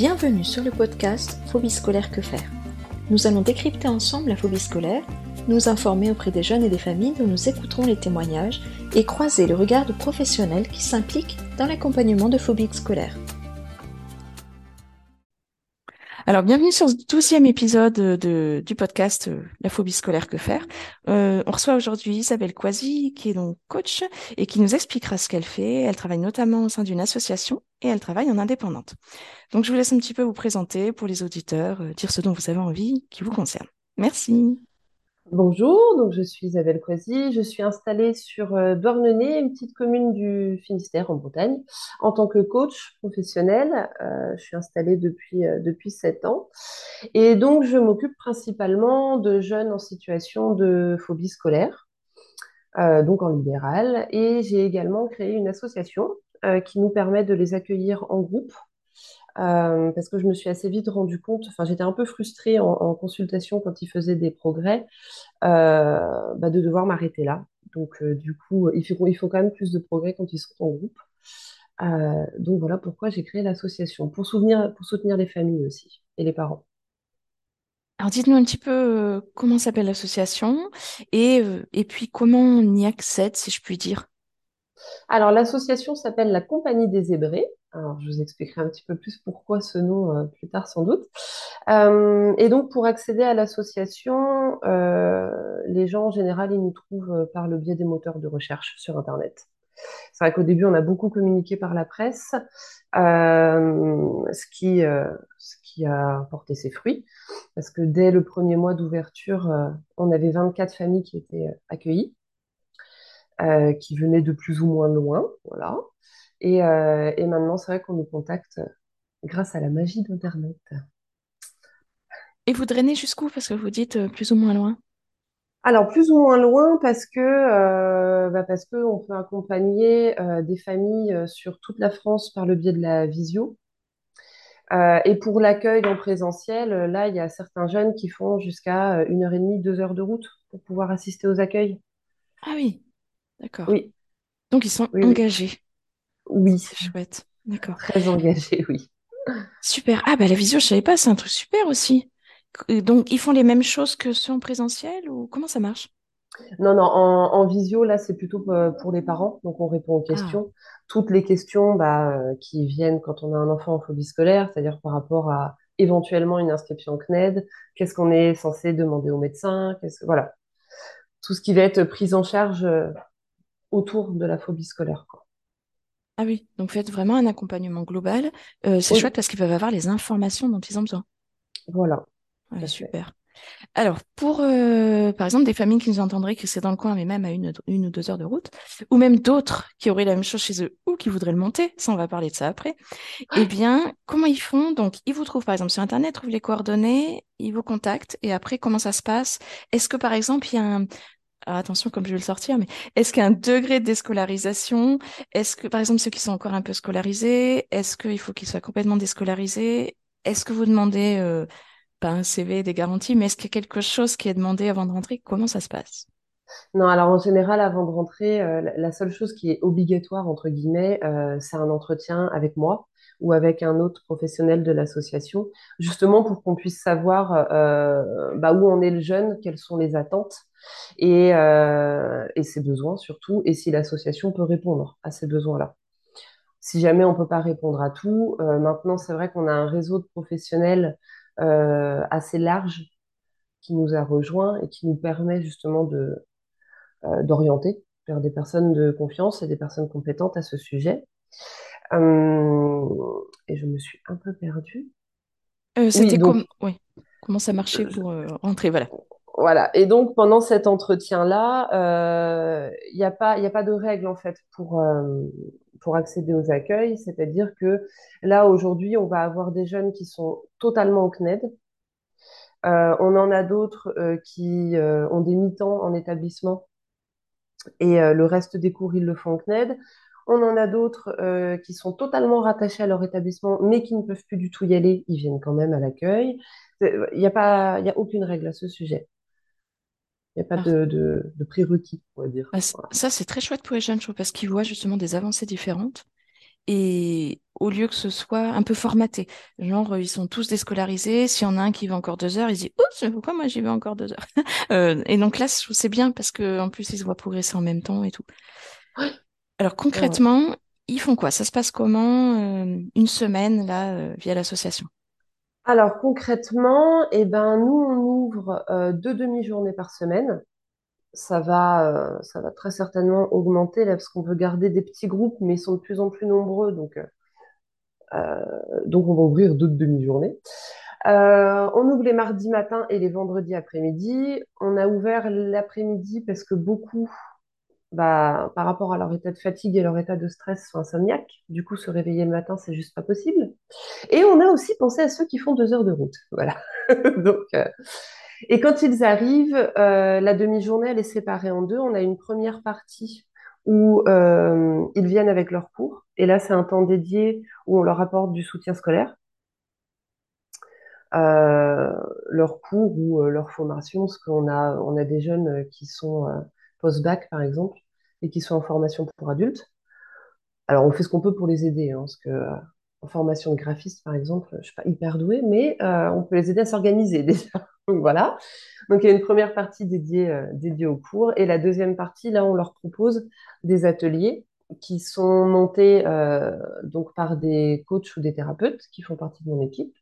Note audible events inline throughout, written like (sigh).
Bienvenue sur le podcast Phobie scolaire que faire. Nous allons décrypter ensemble la phobie scolaire, nous informer auprès des jeunes et des familles dont nous écouterons les témoignages et croiser le regard de professionnels qui s'impliquent dans l'accompagnement de phobies scolaires. Alors, bienvenue sur ce douzième épisode de, du podcast euh, La phobie scolaire que faire. Euh, on reçoit aujourd'hui Isabelle Quasi, qui est donc coach et qui nous expliquera ce qu'elle fait. Elle travaille notamment au sein d'une association et elle travaille en indépendante. Donc, je vous laisse un petit peu vous présenter pour les auditeurs, euh, dire ce dont vous avez envie qui vous concerne. Merci. Bonjour, je suis Isabelle Coisy, je suis installée sur euh, une petite commune du Finistère en Bretagne, en tant que coach professionnel. Euh, je suis installée depuis, euh, depuis 7 ans. Et donc, je m'occupe principalement de jeunes en situation de phobie scolaire, donc en libéral. Et j'ai également créé une association qui nous permet de les accueillir en groupe euh, parce que je me suis assez vite rendu compte, enfin j'étais un peu frustrée en, consultation quand ils faisaient des progrès, euh, bah, de devoir m'arrêter là. Donc euh, du coup, il faut, il faut quand même plus de progrès quand ils sont en groupe. donc voilà pourquoi j'ai créé l'association, pour, soutenir, pour soutenir les familles aussi et les parents. Alors dites-nous un petit peu comment s'appelle l'association et, et puis comment on y accède, si je puis dire. Alors l'association s'appelle la Compagnie des Zébrés. Alors, je vous expliquerai un petit peu plus pourquoi ce nom euh, plus tard sans doute. Euh, et donc, pour accéder à l'association, euh, les gens en général, ils nous trouvent par le biais des moteurs de recherche sur Internet. C'est vrai qu'au début, on a beaucoup communiqué par la presse, ce, qui, ce qui a porté ses fruits, parce que dès le premier mois d'ouverture, on avait 24 familles qui étaient accueillies, qui venaient de plus ou moins loin, voilà. Euh, et, maintenant, c'est vrai qu'on nous contacte grâce à la magie d'Internet. Et vous drainez jusqu'où? Parce que vous dites euh, plus ou moins loin. Alors, plus ou moins loin parce que euh, bah parce que on peut accompagner des familles sur toute la France par le biais de la visio. et pour l'accueil en présentiel, là, il y a certains jeunes qui font jusqu'à une heure et demie, deux heures de route pour pouvoir assister aux accueils. Ah oui, d'accord. Oui. Donc, ils sont engagés. Oui. C'est chouette. D'accord. Très engagé, oui. Super. Ah, bah la visio, je savais pas, c'est un truc super aussi. Donc, ils font les mêmes choses que ceux en présentiel ou comment ça marche? Non, non, en, visio, là, c'est plutôt euh, pour les parents. Donc, on répond aux questions. Ah. Toutes les questions bah, euh, qui viennent quand on a un enfant en phobie scolaire, c'est-à-dire par rapport à éventuellement une inscription CNED, qu'est-ce qu'on est censé demander au médecin, qu'est-ce voilà. Tout ce qui va être pris en charge euh, autour de la phobie scolaire. Quoi. Ah oui, donc faites vraiment un accompagnement global. Euh, c'est chouette parce qu'ils peuvent avoir les informations dont ils ont besoin. Voilà. super. Alors, pour, euh, par exemple, des familles qui nous entendraient que c'est dans le coin, mais même à une, une, ou deux heures de route, ou même d'autres qui auraient la même chose chez eux ou qui voudraient le monter, ça, on va parler de ça après, eh bien, comment ils font? Donc, ils vous trouvent, par exemple, sur Internet, trouvent les coordonnées, ils vous contactent, et après, comment ça se passe? Est-ce que, par exemple, il y a un, attention comme je vais le sortir, mais est-ce qu'il y a un degré de déscolarisation Est-ce que, par exemple, ceux qui sont encore un peu scolarisés, est-ce qu'il faut qu'ils soient complètement déscolarisés? Est-ce que vous demandez, euh, pas un CV, des garanties, mais est-ce qu'il y a quelque chose qui est demandé avant de rentrer? Comment ça se passe? Non, alors en général, avant de rentrer, euh, la seule chose qui est obligatoire, entre guillemets, euh, c'est un entretien avec moi ou avec un autre professionnel de l'association, justement pour qu'on puisse savoir euh, bah, où en est le jeune, quelles sont les attentes et, euh, et ses besoins surtout, et si l'association peut répondre à ces besoins-là. Si jamais on peut pas répondre à tout, euh, maintenant c'est vrai qu'on a un réseau de professionnels assez large qui nous a rejoints et qui nous permet justement de d'orienter vers des personnes de confiance et des personnes compétentes à ce sujet. Euh, et je me suis un peu perdue. Euh, c'était oui, oui. comment ça marchait pour euh, rentrer, voilà. Voilà. Et donc pendant cet entretien-là, il n'y a pas, a pas de règle en fait pour pour accéder aux accueils. C'est-à-dire que là aujourd'hui, on va avoir des jeunes qui sont totalement au CNED. on en a d'autres qui ont des mi-temps en établissement et le reste des cours, ils le font au CNED. On en a d'autres euh, qui sont totalement rattachés à leur établissement, mais qui ne peuvent plus du tout y aller. Ils viennent quand même à l'accueil. Il n'y a pas, il a aucune règle à ce sujet. Il n'y a pas de, de, prérequis, on va dire. Bah, ça, c'est très chouette pour les jeunes, parce qu'ils voient justement des avancées différentes. et au lieu que ce soit un peu formaté, genre ils sont tous déscolarisés, s'il y en a un qui va encore deux heures, il dit oh pourquoi moi j'y vais encore deux heures? (laughs) Euh, Et donc là c'est bien parce que en plus ils se voient progresser en même temps et tout. Alors concrètement, ils font quoi? Ça se passe comment euh, une semaine là euh, via l'association? Alors concrètement, eh ben nous on ouvre deux demi-journées par semaine ça va, ça va très certainement augmenter là, parce qu'on veut garder des petits groupes, mais ils sont de plus en plus nombreux, donc euh, donc, on va ouvrir d'autres demi-journées. Euh, on ouvre les mardis matin et les vendredis après-midi. On a ouvert l'après-midi parce que beaucoup, bah, par rapport à leur état de fatigue et leur état de stress, sont insomniaques. Du coup, se réveiller le matin, c'est juste pas possible. Et on a aussi pensé à ceux qui font deux heures de route. (laughs) Voilà. Donc, euh, et quand ils arrivent, la demi-journée, elle est séparée en deux. On a une première partie où euh, ils viennent avec leurs cours. Et là, c'est un temps dédié où on leur apporte du soutien scolaire. Euh, leurs cours ou euh, leur formation, parce qu'on a, on a des jeunes qui sont post-bac, par exemple, et qui sont en formation pour adultes. Alors, on fait ce qu'on peut pour les aider, hein, parce que en formation de graphiste, par exemple, je suis pas hyper douée, mais on peut les aider à s'organiser (laughs) déjà. Donc voilà. Donc il y a une première partie dédiée, euh, dédiée au cours et la deuxième partie, là, on leur propose des ateliers qui sont montés euh, donc par des coachs ou des thérapeutes qui font partie de mon équipe.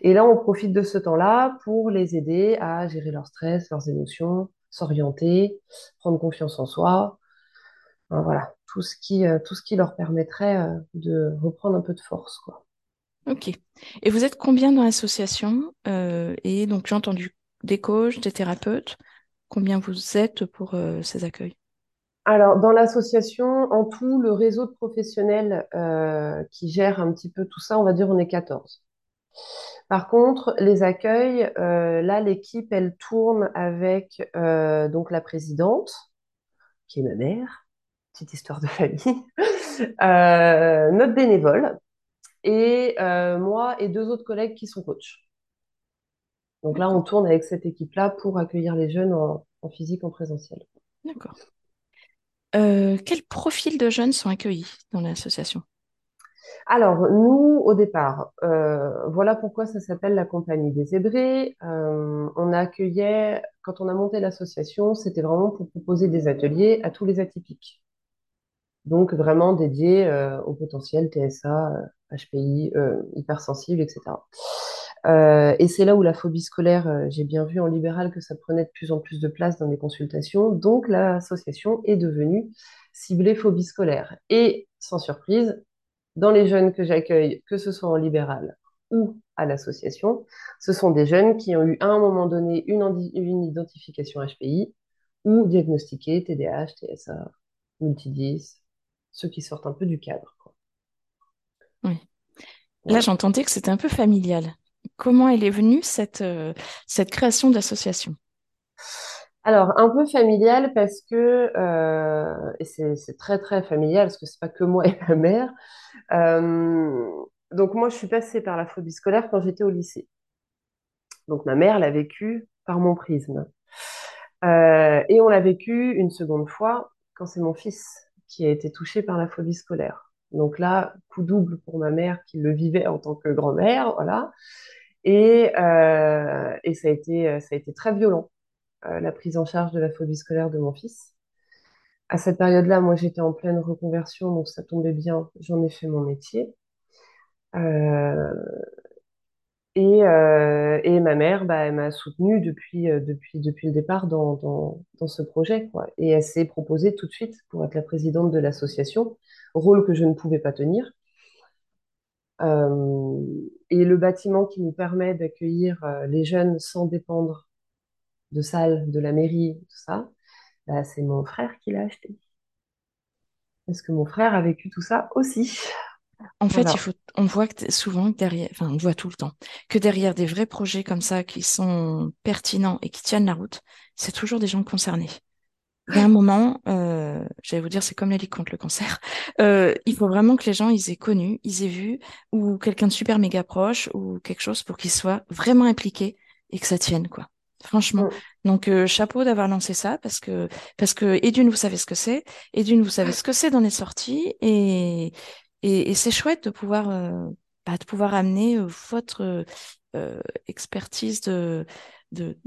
Et là, on profite de ce temps-là pour les aider à gérer leur stress, leurs émotions, s'orienter, prendre confiance en soi. voilà, tout ce qui, euh, tout ce qui leur permettrait de reprendre un peu de force, quoi. Ok. Et vous êtes combien dans l'association euh, Et donc, j'ai entendu des coachs, des thérapeutes. Combien vous êtes pour euh, ces accueils? Alors, dans l'association, en tout, le réseau de professionnels euh, qui gère un petit peu tout ça, on va dire on est 14. Par contre, les accueils, là, l'équipe, elle tourne avec donc la présidente, qui est ma mère, petite histoire de famille, (laughs) notre bénévole, et euh, moi et deux autres collègues qui sont coachs. Donc là, on tourne avec cette équipe-là pour accueillir les jeunes en, physique, en présentiel. D'accord. Euh, quels profils de jeunes sont accueillis dans l'association? Alors, nous, au départ, euh, voilà pourquoi ça s'appelle la Compagnie des Zébrés. on accueillait, quand on a monté l'association, c'était vraiment pour proposer des ateliers à tous les atypiques. Donc, vraiment dédiés au potentiel TSA, HPI, euh, hypersensible, etc. Euh, et c'est là où la phobie scolaire, euh, j'ai bien vu en libéral que ça prenait de plus en plus de place dans les consultations. Donc l'association est devenue ciblée phobie scolaire. Et sans surprise, dans les jeunes que j'accueille, que ce soit en libéral ou à l'association, ce sont des jeunes qui ont eu à un moment donné une, une identification HPI ou diagnostiqué TDAH, TSA, multidis, ceux qui sortent un peu du cadre. Oui. Là, j'entendais que c'était un peu familial. Comment elle est venue, cette, euh, cette création d'association? Alors, un peu familial parce que, euh, et c'est très très familial parce que c'est pas que moi et ma mère. Euh, donc moi, je suis passée par la phobie scolaire quand j'étais au lycée. Donc ma mère l'a vécu par mon prisme. et on l'a vécu une seconde fois quand c'est mon fils qui a été touché par la phobie scolaire. Donc là, coup double pour ma mère qui le vivait en tant que grand-mère, voilà. Et, euh, ça, a été, très violent, euh, la prise en charge de la phobie scolaire de mon fils. À cette période-là, moi, j'étais en pleine reconversion, donc ça tombait bien, j'en ai fait mon métier. Euh, et, euh, et, ma mère, bah, elle m'a soutenue depuis, euh, depuis, depuis le départ dans, dans, dans ce projet. Quoi. Et elle s'est proposée tout de suite pour être la présidente de l'association, rôle que je ne pouvais pas tenir. Euh, et le bâtiment qui nous permet d'accueillir euh, les jeunes sans dépendre de salles, de la mairie, tout ça, bah, c'est mon frère qui l'a acheté. Parce que mon frère a vécu tout ça aussi. En fait, il faut, on voit que souvent que derrière, enfin, on voit tout le temps que derrière des vrais projets comme ça qui sont pertinents et qui tiennent la route, c'est toujours des gens concernés. Il y a un moment, euh, j'allais vous dire, c'est comme la Ligue contre le cancer. Euh, il faut vraiment que les gens, ils aient connu, ils aient vu, ou quelqu'un de super méga proche, ou quelque chose pour qu'ils soient vraiment impliqués et que ça tienne, quoi. Franchement. Donc, euh, chapeau d'avoir lancé ça, parce que, parce que, et d'une, vous savez ce que c'est, et d'une, vous savez ce que c'est dans les sorties, et, Et, c'est chouette de pouvoir, bah, de pouvoir amener votre expertise de, de,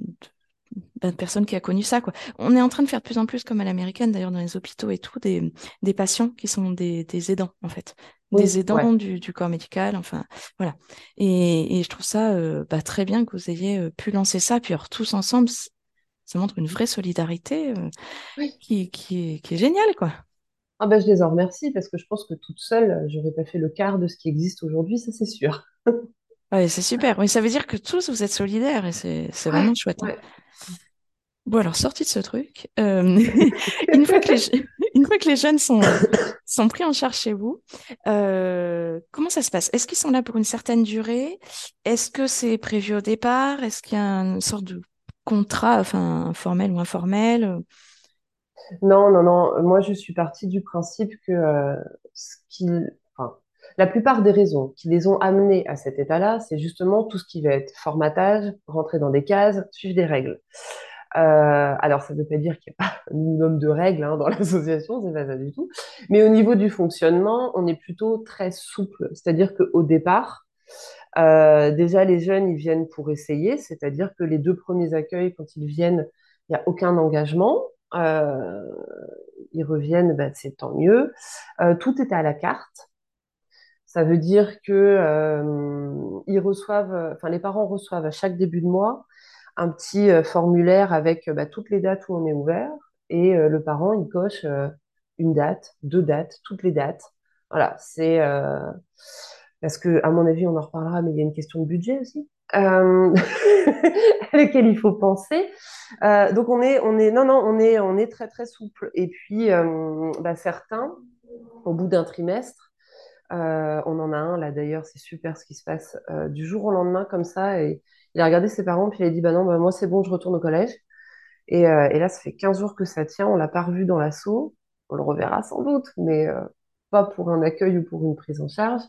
personne qui a connu ça. Quoi. On est en train de faire de plus en plus, comme à l'américaine, d'ailleurs, dans les hôpitaux et tout, des, des patients qui sont des, des aidants, en fait. Des aidants du, du, corps médical, enfin, voilà. Et, et je trouve ça euh, bah, très bien que vous ayez euh, pu lancer ça. Puis alors, tous ensemble, ça montre une vraie solidarité euh, qui, qui, est, qui est géniale, quoi. Ah ben, je les en remercie parce que je pense que toute seule, j'aurais pas fait le quart de ce qui existe aujourd'hui, ça c'est sûr. Oui, c'est super. Oui, ça veut dire que tous vous êtes solidaires et c'est vraiment chouette. Hein. Bon, alors, sorti de ce truc, euh, (laughs) (laughs) une, fois que les, jeunes (coughs) sont, pris en charge chez vous, euh, comment ça se passe? Est-ce qu'ils sont là pour une certaine durée? Est-ce que c'est prévu au départ? Est-ce qu'il y a une sorte de contrat, enfin, formel ou informel? Non, non, non. Moi, je suis partie du principe que euh, ce la plupart des raisons qui les ont amenés à cet état-là, c'est justement tout ce qui va être formatage, rentrer dans des cases, suivre des règles. Euh, alors, ça ne veut pas dire qu'il n'y a pas un minimum de règles hein, dans (laughs) l'association, c'est pas ça du tout. Mais au niveau du fonctionnement, on est plutôt très souple. C'est-à-dire qu'au départ, euh, déjà, les jeunes, ils viennent pour essayer. C'est-à-dire que les deux premiers accueils, quand ils viennent, il n'y a aucun engagement. Euh, ils reviennent, bah, c'est tant mieux. tout est à la carte. Ça veut dire que ils reçoivent, enfin les parents reçoivent à chaque début de mois un petit euh, formulaire avec euh, bah, toutes les dates où on est ouvert et euh, le parent il coche une date, deux dates, toutes les dates. Voilà, c'est parce que à mon avis on en reparlera, mais il y a une question de budget aussi. (laughs) À laquelle il faut penser. Donc on est, on est, non, non, on est, on est très très souple. Et puis bah, certains, au bout d'un trimestre, on en a un là d'ailleurs, c'est super ce qui se passe du jour au lendemain comme ça et il a regardé ses parents, puis il a dit Bah non, bah, moi c'est bon, je retourne au collège. Et, euh, là, ça fait 15 jours que ça tient, on l'a pas revu dans l'assaut. On le reverra sans doute, mais euh, pas pour un accueil ou pour une prise en charge.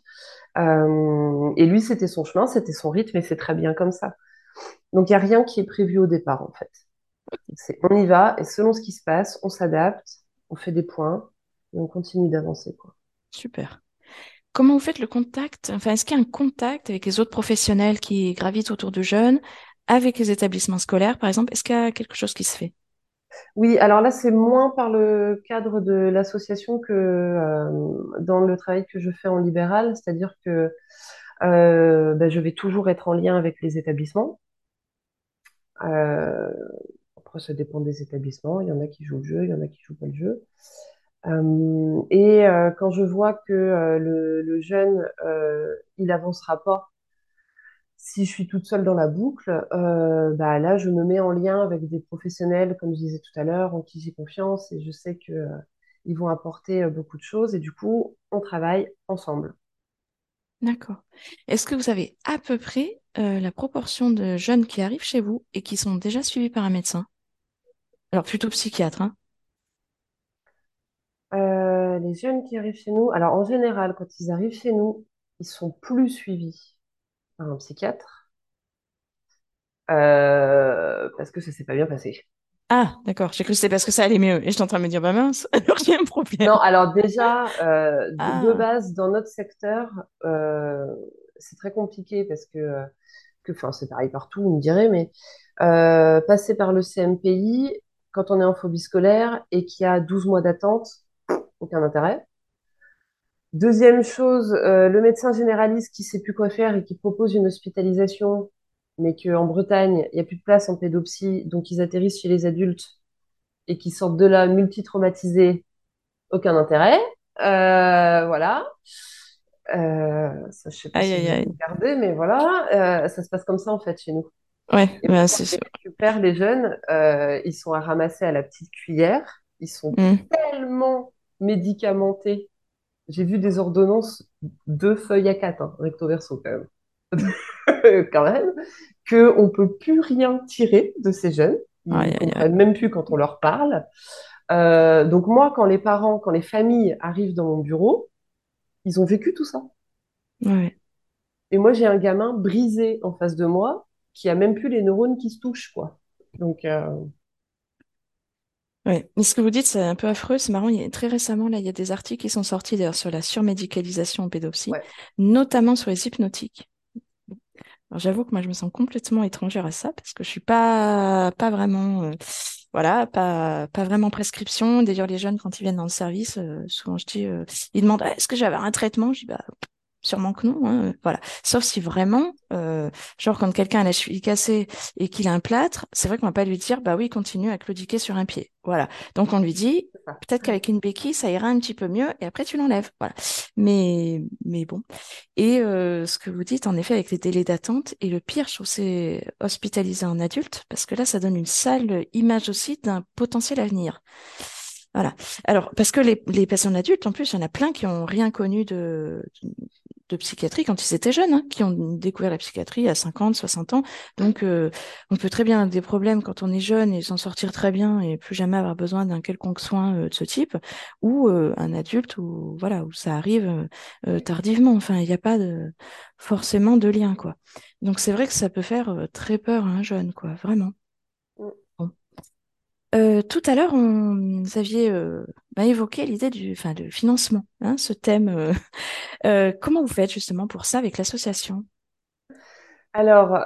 Euh, et lui, c'était son chemin, c'était son rythme, et c'est très bien comme ça. Donc, il n'y a rien qui est prévu au départ, en fait. on y va, et selon ce qui se passe, on s'adapte, on fait des points, et on continue d'avancer. Super. Comment vous faites le contact Enfin, est-ce qu'il y a un contact avec les autres professionnels qui gravitent autour de jeunes, avec les établissements scolaires, par exemple? Est-ce qu'il y a quelque chose qui se fait? Oui, alors là, c'est moins par le cadre de l'association que euh, dans le travail que je fais en libéral, c'est-à-dire que euh, ben, je vais toujours être en lien avec les établissements. Euh, après, ça dépend des établissements. Il y en a qui jouent le jeu, il y en a qui jouent pas le jeu. Euh, et euh, quand je vois que euh, le, jeune, il avancera pas, si je suis toute seule dans la boucle, bah là, je me mets en lien avec des professionnels, comme je disais tout à l'heure, en qui j'ai confiance et je sais que ils vont apporter beaucoup de choses et du coup, on travaille ensemble. D'accord. Est-ce que vous savez à peu près la proportion de jeunes qui arrivent chez vous et qui sont déjà suivis par un médecin? Alors plutôt psychiatre, hein euh, les jeunes qui arrivent chez nous, alors en général, quand ils arrivent chez nous, ils sont plus suivis par un psychiatre euh, parce que ça s'est pas bien passé. Ah, d'accord. J'ai cru que c'était parce que ça allait mieux. Et j'étais en train de me dire, bah mince, (laughs) alors a un problème. Non, alors déjà, euh, de, ah. base, dans notre secteur, c'est très compliqué parce que, enfin, c'est pareil partout, vous me direz, mais passer par le CMPI, quand on est en phobie scolaire et qu'il y a 12 mois d'attente, aucun intérêt. Deuxième chose, euh, le médecin généraliste qui sait plus quoi faire et qui propose une hospitalisation, mais qu'en Bretagne, il n'y a plus de place en pédopsie, donc ils atterrissent chez les adultes et qui sortent de là multi-traumatisés, aucun intérêt. Euh, voilà. Euh, ça, je sais pas si vous regardez, mais voilà, ça se passe comme ça en fait chez nous. Ouais, ben, c'est sûr. récupère les jeunes, ils sont à ramasser à la petite cuillère. Ils sont mmh. tellement médicamenté. J'ai vu des ordonnances de feuilles à quatre, hein, recto verso quand même. (laughs) quand même, qu'on ne peut plus rien tirer de ces jeunes. Ils ne comprennent même plus quand on leur parle. Euh, donc moi, quand les parents, quand les familles arrivent dans mon bureau, ils ont vécu tout ça. Et moi, j'ai un gamin brisé en face de moi qui a même plus les neurones qui se touchent, quoi. Donc, euh, Oui, mais ce que vous dites, c'est un peu affreux, c'est marrant. Il y a, très récemment, là, il y a des articles qui sont sortis d'ailleurs sur la surmédicalisation en pédopsie, Ouais. notamment sur les hypnotiques. Alors, j'avoue que moi, je me sens complètement étrangère à ça parce que je suis pas, pas vraiment, euh, voilà, pas, pas vraiment prescription. D'ailleurs, les jeunes, quand ils viennent dans le service, euh, souvent, je dis, euh, ils demandent, Ah, est-ce que j'avais un traitement? Je dis, bah, Sûrement que non, hein, voilà. Sauf si vraiment, euh, genre quand quelqu'un a la cheville cassée et qu'il a un plâtre, c'est vrai qu'on va pas lui dire, bah oui, continue à claudiquer sur un pied. Voilà. Donc on lui dit, peut-être qu'avec une béquille, ça ira un petit peu mieux et après tu l'enlèves. Voilà. Mais, mais bon. Et euh, ce que vous dites, en effet, avec les délais d'attente, et le pire, je trouve, c'est hospitaliser en adulte, parce que là, ça donne une sale image aussi d'un potentiel avenir. Voilà. Alors, parce que les, les personnes adultes, en plus, il y en a plein qui ont rien connu de, de psychiatrie quand ils étaient jeunes, hein, qui ont découvert la psychiatrie à 50, 60 ans. Donc, euh, on peut très bien avoir des problèmes quand on est jeune et s'en sortir très bien et plus jamais avoir besoin d'un quelconque soin euh, de ce type, ou euh, un adulte où voilà où ça arrive tardivement. Enfin, il n'y a pas de, forcément de lien, quoi. Donc, c'est vrai que ça peut faire très peur à un jeune, quoi, vraiment. Euh, tout à l'heure, on, vous aviez euh, bah, évoqué l'idée du, enfin, du financement, hein, ce thème. euh, (laughs) comment vous faites justement pour ça avec l'association? Alors,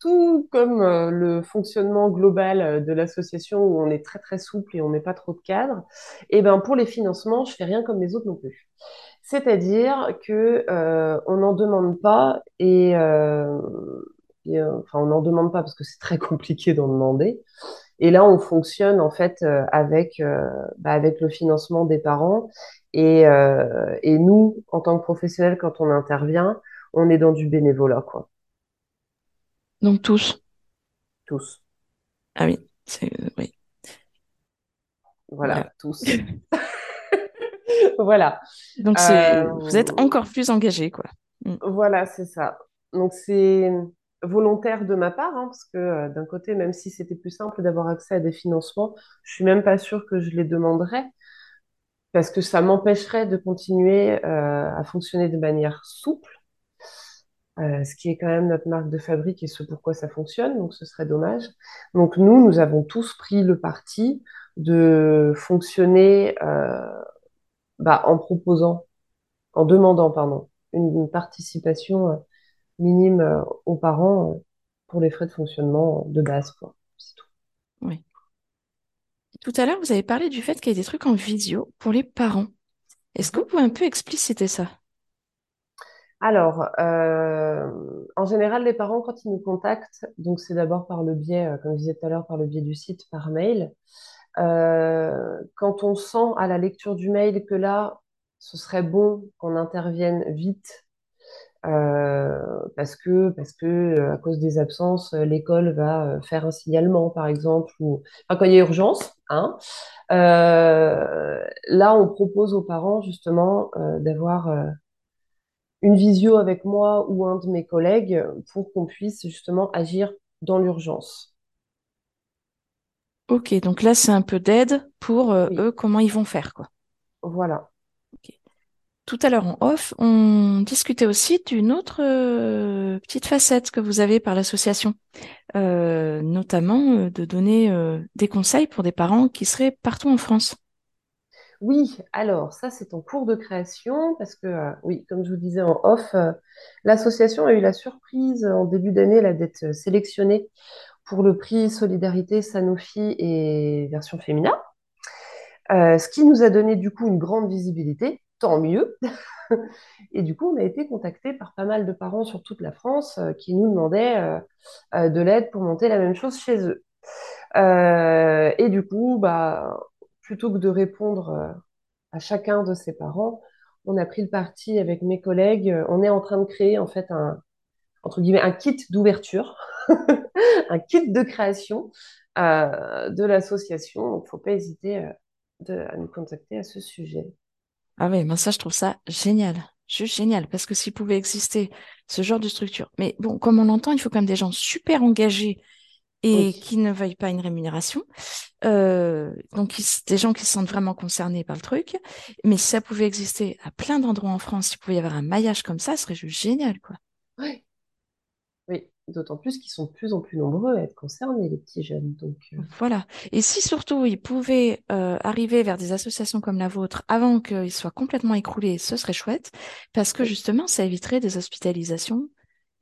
tout comme le fonctionnement global de l'association où on est très très souple et on met pas trop de cadre, et ben pour les financements, je fais rien comme les autres non plus. C'est-à-dire que on n'en demande pas et, et, enfin on n'en demande pas parce que c'est très (laughs) compliqué d'en demander. Et là, on fonctionne en fait euh, avec euh, bah, avec le financement des parents et euh, et nous, en tant que professionnels, quand on intervient, on est dans du bénévolat quoi, Donc tous. tous. Ah oui, c'est oui, voilà. Voilà, tous. (laughs) (laughs) Voilà. Donc vous êtes encore plus engagé, quoi. Mm. Voilà, c'est ça. Donc c'est volontaire de ma part, hein, parce que euh, d'un côté, même si c'était plus simple d'avoir accès à des financements, je suis même pas sûre que je les demanderais, parce que ça m'empêcherait de continuer euh, à fonctionner de manière souple, euh, ce qui est quand même notre marque de fabrique et ce pourquoi ça fonctionne, donc ce serait dommage. Donc nous, nous avons tous pris le parti de fonctionner bah, en proposant, en demandant, pardon, une, participation minime euh, aux parents euh, pour les frais de fonctionnement de base, quoi. C'est tout. Oui. Tout à l'heure, vous avez parlé du fait qu'il y a des trucs en visio pour les parents. Est-ce que vous pouvez un peu expliciter ça? Alors, euh, en général, les parents, quand ils nous contactent, donc c'est d'abord par le biais, comme je disais tout à l'heure, par le biais du site, par mail. Euh, quand on sent à la lecture du mail que là, ce serait bon qu'on intervienne vite parce que parce que euh, à cause des absences, euh, l'école va euh, faire un signalement, par exemple, ou enfin, quand il y a urgence, hein. Euh, là, on propose aux parents justement euh, d'avoir euh, une visio avec moi ou un de mes collègues pour qu'on puisse justement agir dans l'urgence. Ok, donc là, c'est un peu d'aide pour euh, Oui, eux, comment ils vont faire, quoi. voilà. Tout à l'heure en off, on discutait aussi d'une autre euh, petite facette que vous avez par l'association, euh, notamment euh, de donner des conseils pour des parents qui seraient partout en France. Oui, alors ça c'est en cours de création parce que oui, comme je vous disais en off, l'association a eu la surprise en début d'année d'être sélectionnée pour le prix Solidarité Sanofi et version féminin, ce qui nous a donné du coup une grande visibilité, tant mieux. (laughs) Et du coup, on a été contacté par pas mal de parents sur toute la France euh, qui nous demandaient euh, euh, de l'aide pour monter la même chose chez eux. Et du coup, bah, plutôt que de répondre à chacun de ces parents, on a pris le parti avec mes collègues. On est en train de créer en fait un, entre guillemets, un kit d'ouverture, (laughs) un kit de création de l'association. Donc, faut pas hésiter à nous contacter à ce sujet. Ah oui, ben ça, je trouve ça génial. Juste génial, parce que s'il pouvait exister ce genre de structure. Mais bon, comme on l'entend, il faut quand même des gens super engagés et Oui, qui ne veuillent pas une rémunération. Euh, donc, des gens qui se sentent vraiment concernés par le truc. Mais si ça pouvait exister à plein d'endroits en France, s'il pouvait y avoir un maillage comme ça, ce serait juste génial, quoi. oui. D'autant plus qu'ils sont de plus en plus nombreux à être concernés, les petits jeunes. Donc, euh, Voilà. Et si surtout ils pouvaient euh, arriver vers des associations comme la vôtre avant qu'ils soient complètement écroulés, ce serait chouette, parce que justement, ça éviterait des hospitalisations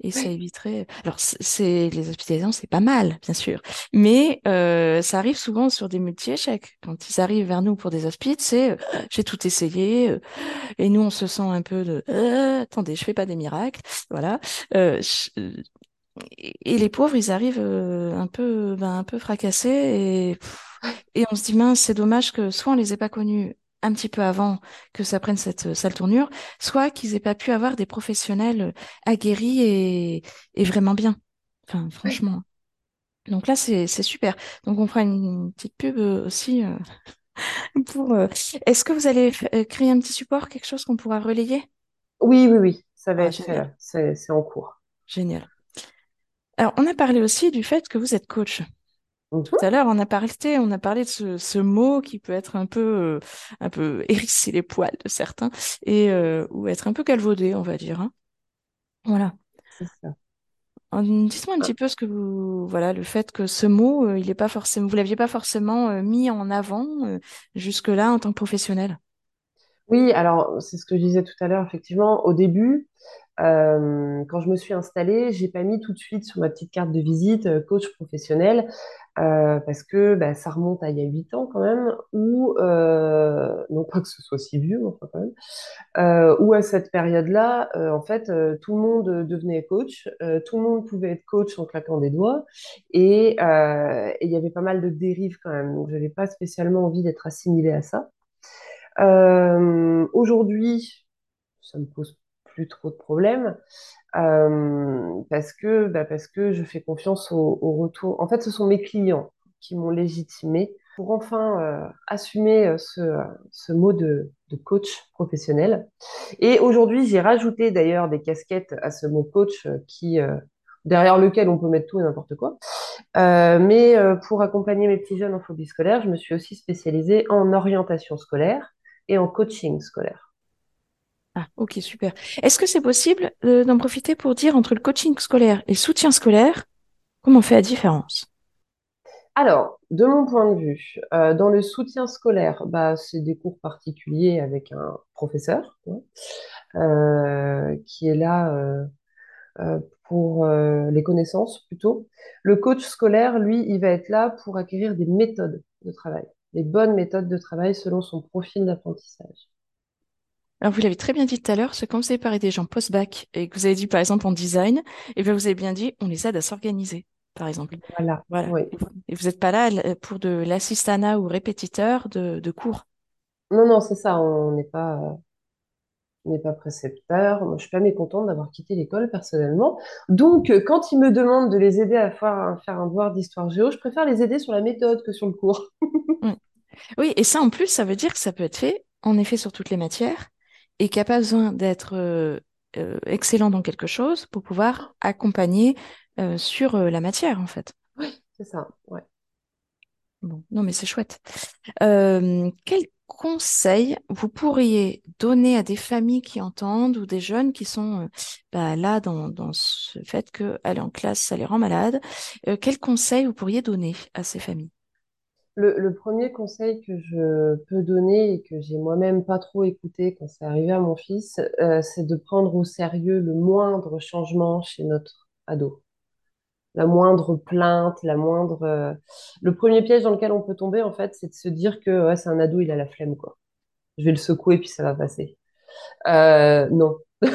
et ça éviterait. Alors, c'est les hospitalisations, c'est pas mal, bien sûr, mais euh, ça arrive souvent sur des multi-échecs. Quand ils arrivent vers nous pour des hospices, c'est j'ai tout essayé, et nous on se sent un peu de Euh, attendez, je fais pas des miracles, voilà. Je- et les pauvres, ils arrivent euh, un peu, ben, un peu fracassés et, et on se dit, mince, c'est dommage que soit on les ait pas connus un petit peu avant que ça prenne cette euh, sale tournure, soit qu'ils aient pas pu avoir des professionnels aguerris et, et vraiment bien. Enfin, Oui. franchement. Donc là, c'est, c'est super. Donc on fera une petite pub euh, aussi euh, (laughs) pour. euh, Est-ce que vous allez créer un petit support, quelque chose qu'on pourra relayer? Oui, oui, oui, ça va Ah, être c'est en cours. génial. Alors, on a parlé aussi du fait que vous êtes coach. Tout Mhm. à l'heure, on a parlé, on a parlé de ce, ce mot qui peut être un peu, euh, un peu (laughs) hérisser les poils de certains et euh, ou être un peu galvaudé, on va dire. hein. Voilà. C'est ça. En- Dites-moi un petit peu ce que vous, voilà, le fait que ce mot, euh, il est pas forcément, vous l'aviez pas forcément euh, mis en avant euh, jusque-là en tant que professionnel? Oui, alors c'est ce que je disais tout à l'heure, effectivement. Au début, quand je me suis installée, j'ai pas mis tout de suite sur ma petite carte de visite euh, coach professionnel euh, parce que bah, ça remonte à il y a huit ans quand même, ou euh, non pas que ce soit si vieux, enfin quand même, euh, où à cette période-là, euh, en fait, tout le monde devenait coach, tout le monde pouvait être coach en claquant des doigts, et il y avait pas mal de dérives quand même. Donc, j'avais pas spécialement envie d'être assimilée à ça. Aujourd'hui, ça me pose plus trop de problèmes euh, parce que bah, parce que je fais confiance au, retour. En fait, ce sont mes clients qui m'ont légitimé pour enfin euh, assumer euh, ce, ce mot de, coach professionnel. Et aujourd'hui, j'ai rajouté d'ailleurs des casquettes à ce mot coach qui derrière lequel on peut mettre tout et n'importe quoi. Mais pour accompagner mes petits jeunes en phobie scolaire, je me suis aussi spécialisée en orientation scolaire et en coaching scolaire. Ah, ok, super. Est-ce que c'est possible euh, d'en profiter pour dire entre le coaching scolaire et le soutien scolaire, comment on fait la différence? Alors, de mon point de vue, euh, dans le soutien scolaire, bah, c'est des cours particuliers avec un professeur hein, euh, qui est là pour les connaissances plutôt. Le coach scolaire, lui, il va être là pour acquérir des méthodes de travail, des bonnes méthodes de travail selon son profil d'apprentissage. Alors, vous l'avez très bien dit tout à l'heure, c'est quand vous avez parlé des gens post-bac et que vous avez dit, par exemple, en design, et bien vous avez bien dit, on les aide à s'organiser, par exemple. Voilà, Voilà. oui. Et vous n'êtes pas là euh, pour de l'assistanat ou répétiteur de, de cours? Non, non, c'est ça, on n'est pas, on n'est pas précepteur. Moi, je suis pas mécontente d'avoir quitté l'école personnellement. Donc, euh, quand ils me demandent de les aider à faire un, faire un devoir d'histoire géo, je préfère les aider sur la méthode que sur le cours. (laughs) Mm. Oui, et ça, en plus, ça veut dire que ça peut être fait, en effet, sur toutes les matières, et qu'il n'y a pas besoin d'être euh, euh, excellent dans quelque chose pour pouvoir accompagner euh, sur la matière, en fait. C'est ça, ouais. Bon, non, mais c'est chouette. Euh, quel conseil vous pourriez donner à des familles qui entendent ou des jeunes qui sont euh, bah, là dans, dans ce fait qu'aller en classe, ça les rend malades? Euh, quel conseil vous pourriez donner à ces familles? Le, premier conseil que je peux donner et que j'ai moi-même pas trop écouté quand c'est arrivé à mon fils, euh, c'est de prendre au sérieux le moindre changement chez notre ado. La moindre plainte, la moindre... euh, Le premier piège dans lequel on peut tomber, en fait, c'est de se dire que ouais, c'est un ado, il a la flemme, quoi. Je vais le secouer, puis ça va passer. Euh, non. (laughs)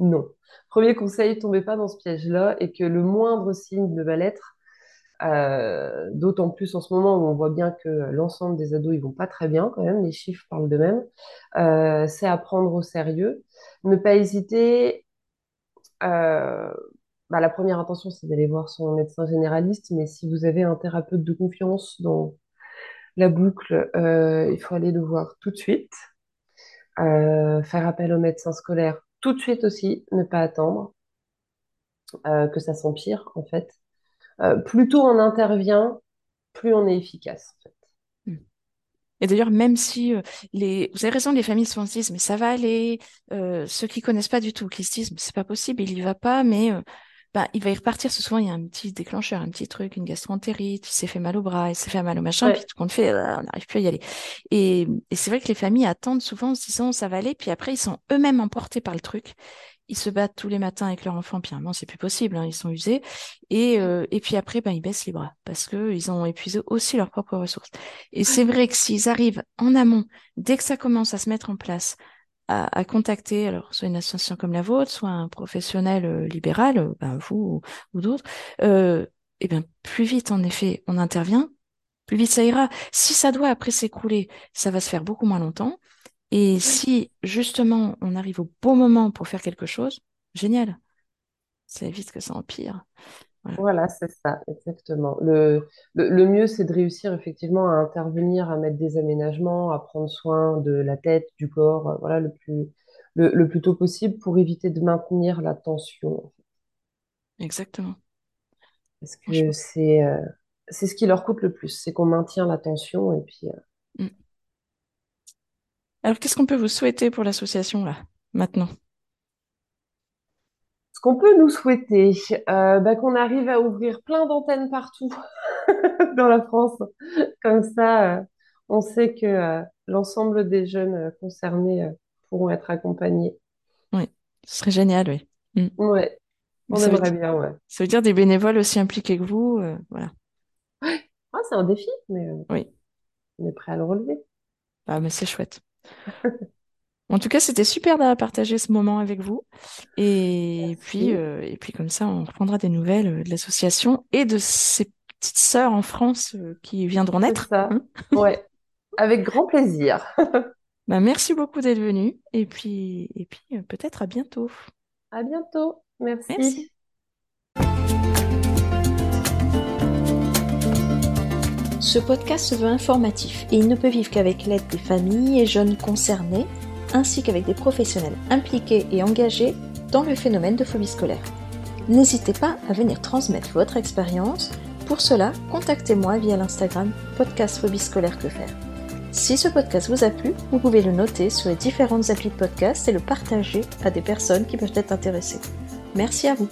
Non. Premier conseil, tombez pas dans ce piège-là et que le moindre signe de mal-être, euh, d'autant plus en ce moment où on voit bien que l'ensemble des ados, ils vont pas très bien quand même, les chiffres parlent d'eux-mêmes, euh, c'est à prendre au sérieux. Ne pas hésiter. euh, bah, la première intention, c'est d'aller voir son médecin généraliste, mais si vous avez un thérapeute de confiance dans la boucle, il faut aller le voir tout de suite. Faire appel au médecin scolaire tout de suite aussi, ne pas attendre que ça s'empire en fait. Euh, plus tôt on intervient, plus on est efficace. En fait. Hmm. Et d'ailleurs, même si euh, les, vous avez raison, les familles souvent se disent, mais ça va aller. Euh, ceux qui connaissent pas du tout, qui se disent, mais c'est pas possible, il y va pas, mais euh, bah, il va y repartir. Souvent, il y a un petit déclencheur, un petit truc, une gastroentérite, il s'est fait mal au bras, il s'est fait mal au machin, Ouais. puis tout compte fait, euh, on n'arrive plus à y aller. Et, et c'est vrai que les familles attendent souvent en se disant ça va aller, puis après, ils sont eux-mêmes emportés par le truc. Ils se battent tous les matins avec leur enfant, puis à un moment, c'est plus possible, hein, ils sont usés. Et, euh, et puis après, ben, ils baissent les bras parce que ils ont épuisé aussi leurs propres ressources. Et c'est vrai que s'ils arrivent en amont, dès que ça commence à se mettre en place, à, à contacter alors soit une association comme la vôtre, soit un professionnel euh, libéral, euh, ben, vous ou, ou d'autres, euh, et bien plus vite en effet on intervient, plus vite ça ira. Si ça doit après s'écrouler, ça va se faire beaucoup moins longtemps. Et si justement on arrive au bon moment pour faire quelque chose, génial. Ça évite que ça empire. Voilà, c'est ça, exactement. Le, le, le mieux, c'est de réussir effectivement à intervenir, à mettre des aménagements, à prendre soin de la tête, du corps, euh, voilà, le plus, le, le plus tôt possible pour éviter de maintenir la tension. Exactement. Parce que c'est euh, c'est ce qui leur coûte le plus, c'est qu'on maintient la tension et puis euh, Alors qu'est-ce qu'on peut vous souhaiter pour l'association là, maintenant? ce qu'on peut nous souhaiter, euh, bah, qu'on arrive à ouvrir plein d'antennes partout (laughs) dans la France. Comme ça, euh, on sait que euh, l'ensemble des jeunes euh, concernés pourront être accompagnés. Oui, ce serait génial, oui. Mm. Ouais, on ça aimerait dire, bien, ouais. ça veut dire des bénévoles aussi impliqués que vous, voilà. Ah, c'est un défi, mais Oui. on est prêt à le relever. Ah, mais c'est chouette. En tout cas, c'était super d'avoir partagé ce moment avec vous. Et puis, euh, et puis comme ça, on reprendra des nouvelles euh, de l'association et de ces petites sœurs en France euh, qui viendront naître. ça. hein. (laughs) Ouais, avec grand plaisir. (laughs) Bah, merci beaucoup d'être venu. Et puis, et puis peut-être à bientôt. À bientôt. Merci. Merci. Ce podcast se veut informatif et il ne peut vivre qu'avec l'aide des familles et jeunes concernés, ainsi qu'avec des professionnels impliqués et engagés dans le phénomène de phobie scolaire. N'hésitez pas à venir transmettre votre expérience. Pour cela, contactez-moi via l'Instagram podcast phobie scolaire que faire. Si ce podcast vous a plu, vous pouvez le noter sur les différentes applis de podcast et le partager à des personnes qui peuvent être intéressées. Merci à vous.